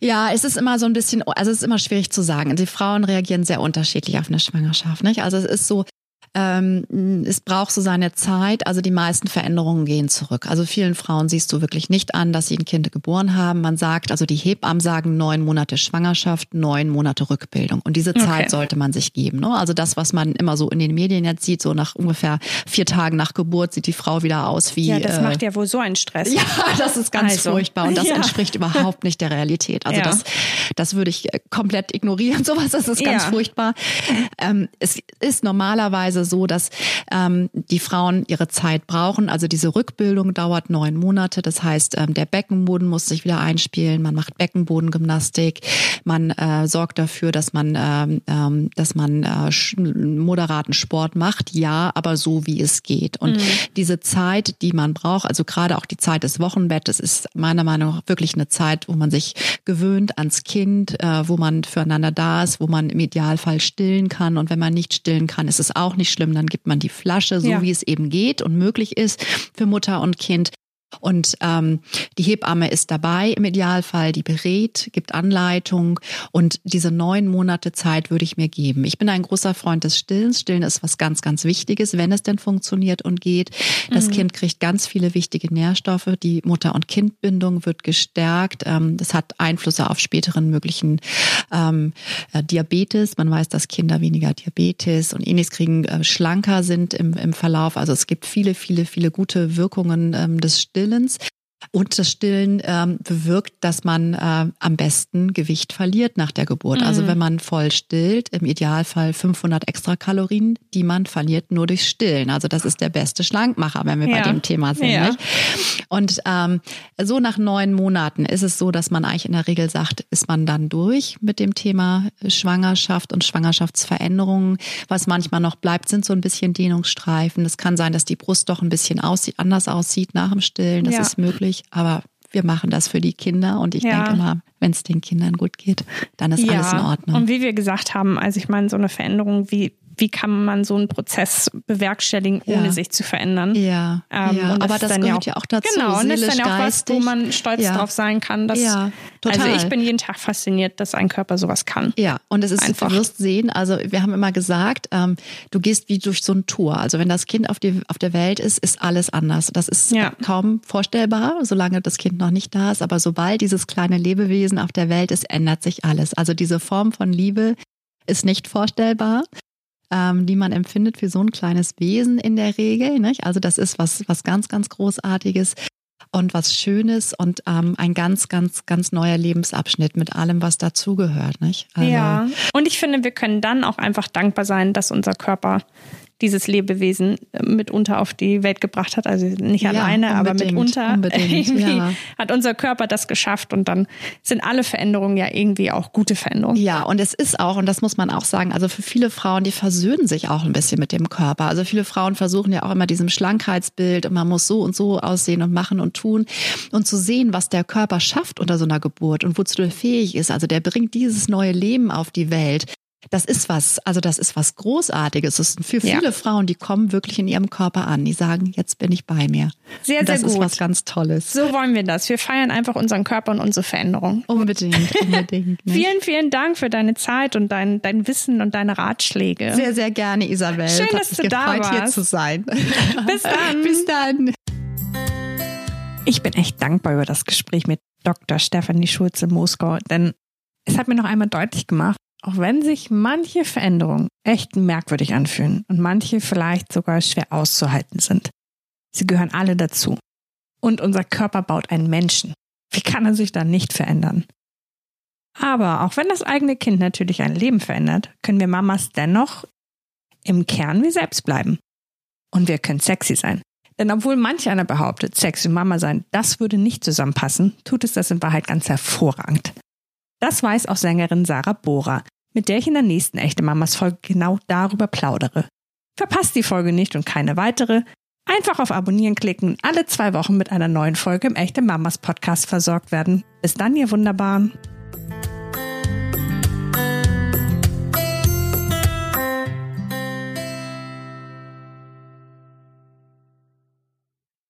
Ja, es ist immer so ein bisschen, also es ist immer schwierig zu sagen. Die Frauen reagieren sehr unterschiedlich auf eine Schwangerschaft, nicht? Also es ist so, ähm, es braucht so seine Zeit. Also die meisten Veränderungen gehen zurück. Also vielen Frauen siehst du wirklich nicht an, dass sie ein Kind geboren haben. Man sagt, also die Hebammen sagen neun Monate Schwangerschaft, neun Monate Rückbildung. Und diese Zeit okay. sollte man sich geben. Ne? Also das, was man immer so in den Medien jetzt sieht, so nach ungefähr vier Tagen nach Geburt sieht die Frau wieder aus wie. Ja, das äh, macht ja wohl so einen Stress. Ja, das ist ganz also, furchtbar und das ja. entspricht überhaupt nicht der Realität. Also ja. das, das würde ich äh, komplett ignorieren. Sowas, das ist ganz ja. furchtbar. Ähm, es ist normalerweise Weise so, dass ähm, die Frauen ihre Zeit brauchen. Also diese Rückbildung dauert neun Monate. Das heißt, ähm, der Beckenboden muss sich wieder einspielen. Man macht Beckenbodengymnastik. Man äh, sorgt dafür, dass man, ähm, ähm dass man äh, moderaten Sport macht. Ja, aber so wie es geht. Und mhm. diese Zeit, die man braucht, also gerade auch die Zeit des Wochenbettes, ist meiner Meinung nach wirklich eine Zeit, wo man sich gewöhnt ans Kind, äh, wo man füreinander da ist, wo man im Idealfall stillen kann. Und wenn man nicht stillen kann, ist es auch nicht nicht schlimm, dann gibt man die Flasche, so ja. wie es eben geht und möglich ist für Mutter und Kind. Und ähm, die Hebamme ist dabei im Idealfall, die berät, gibt Anleitung und diese neun Monate Zeit würde ich mir geben. Ich bin ein großer Freund des Stillens. Stillen ist was ganz, ganz Wichtiges, wenn es denn funktioniert und geht. Das mhm. Kind kriegt ganz viele wichtige Nährstoffe. Die Mutter- und Kindbindung wird gestärkt. Ähm, das hat Einflüsse auf späteren möglichen ähm, äh, Diabetes. Man weiß, dass Kinder weniger Diabetes und ähnliches kriegen, äh, schlanker sind im, im Verlauf. Also es gibt viele, viele, viele gute Wirkungen ähm, des Stillens. Stillens. Und das Stillen ähm, bewirkt, dass man äh, am besten Gewicht verliert nach der Geburt. Also mhm. Also wenn man voll stillt, im Idealfall 500 extra Kalorien, die man verliert nur durch Stillen. Also das ist der beste Schlankmacher, wenn wir ja. bei dem Thema sind. Ja. Und ähm, so nach neun Monaten ist es so, dass man eigentlich in der Regel sagt, ist man dann durch mit dem Thema Schwangerschaft und Schwangerschaftsveränderungen. Was manchmal noch bleibt, sind so ein bisschen Dehnungsstreifen. Es kann sein, dass die Brust doch ein bisschen aussieht, anders aussieht nach dem Stillen. Das ja. ist möglich. Aber wir machen das für die Kinder und ich ja. denke mal, wenn es den Kindern gut geht, dann ist ja. alles in Ordnung. Und wie wir gesagt haben, also ich meine, so eine Veränderung wie wie kann man so einen Prozess bewerkstelligen, ohne ja. sich zu verändern. Ja, ähm, ja. aber das gehört ja auch, ja auch dazu. Genau, und das ist dann ja auch was, wo man stolz drauf sein kann. Dass, ja, total. Also ich bin jeden Tag fasziniert, dass ein Körper sowas kann. Ja, und es ist, Einfach. du wirst sehen, also wir haben immer gesagt, ähm, du gehst wie durch so ein Tor. Also wenn das Kind auf, die, auf der Welt ist, ist alles anders. Das ist kaum vorstellbar, solange das Kind noch nicht da ist. Aber sobald dieses kleine Lebewesen auf der Welt ist, ändert sich alles. Also diese Form von Liebe ist nicht vorstellbar ähm, die man empfindet für so ein kleines Wesen in der Regel. Nicht? Also das ist was, was ganz, ganz Großartiges und was Schönes und ähm, ein ganz, ganz, ganz neuer Lebensabschnitt mit allem, was dazugehört. Also, ja, und ich finde, wir können dann auch einfach dankbar sein, dass unser Körper dieses Lebewesen äh, mitunter auf die Welt gebracht hat. Also nicht ja, alleine, aber mitunter ja. hat unser Körper das geschafft und dann sind alle Veränderungen ja irgendwie auch gute Veränderungen. Ja, und es ist auch, und das muss man auch sagen, also für viele Frauen, die versöhnen sich auch ein bisschen mit dem Körper. Also viele Frauen versuchen ja auch immer diesem Schlankheitsbild und man muss so und so aussehen und machen und tun und zu sehen, was der Körper schafft unter so einer Geburt und wozu er fähig ist. Also der bringt dieses neue Leben auf die Welt. Das ist was, also das ist was Großartiges. Das ist für viele ja. Frauen, die kommen wirklich in ihrem Körper an. Die sagen, jetzt bin ich bei mir. Sehr, sehr das gut. Das ist was ganz Tolles. So wollen wir das. Wir feiern einfach unseren Körper und unsere Veränderung. Unbedingt, unbedingt. vielen, vielen Dank für deine Zeit und dein, dein Wissen und deine Ratschläge. Sehr, sehr gerne, Isabel. Schön, dass du gefreut, da warst. hier zu sein. Bis dann. Bis dann. Ich bin echt dankbar über das Gespräch mit Dr. Stefanie Schulze-Moskau, denn es hat mir noch einmal deutlich gemacht, auch wenn sich manche Veränderungen echt merkwürdig anfühlen und manche vielleicht sogar schwer auszuhalten sind. Sie gehören alle dazu. Und unser Körper baut einen Menschen. Wie kann er sich dann nicht verändern? Aber auch wenn das eigene Kind natürlich ein Leben verändert, können wir Mamas dennoch im Kern wie selbst bleiben. Und wir können sexy sein. Denn obwohl manch einer behauptet, sexy Mama sein, das würde nicht zusammenpassen, tut es das in Wahrheit ganz hervorragend. Das weiß auch Sängerin Sarah Bohrer, mit der ich in der nächsten Echte Mamas Folge genau darüber plaudere. Verpasst die Folge nicht und keine weitere. Einfach auf Abonnieren klicken und alle zwei Wochen mit einer neuen Folge im Echte Mamas Podcast versorgt werden. Bis dann, ihr Wunderbaren.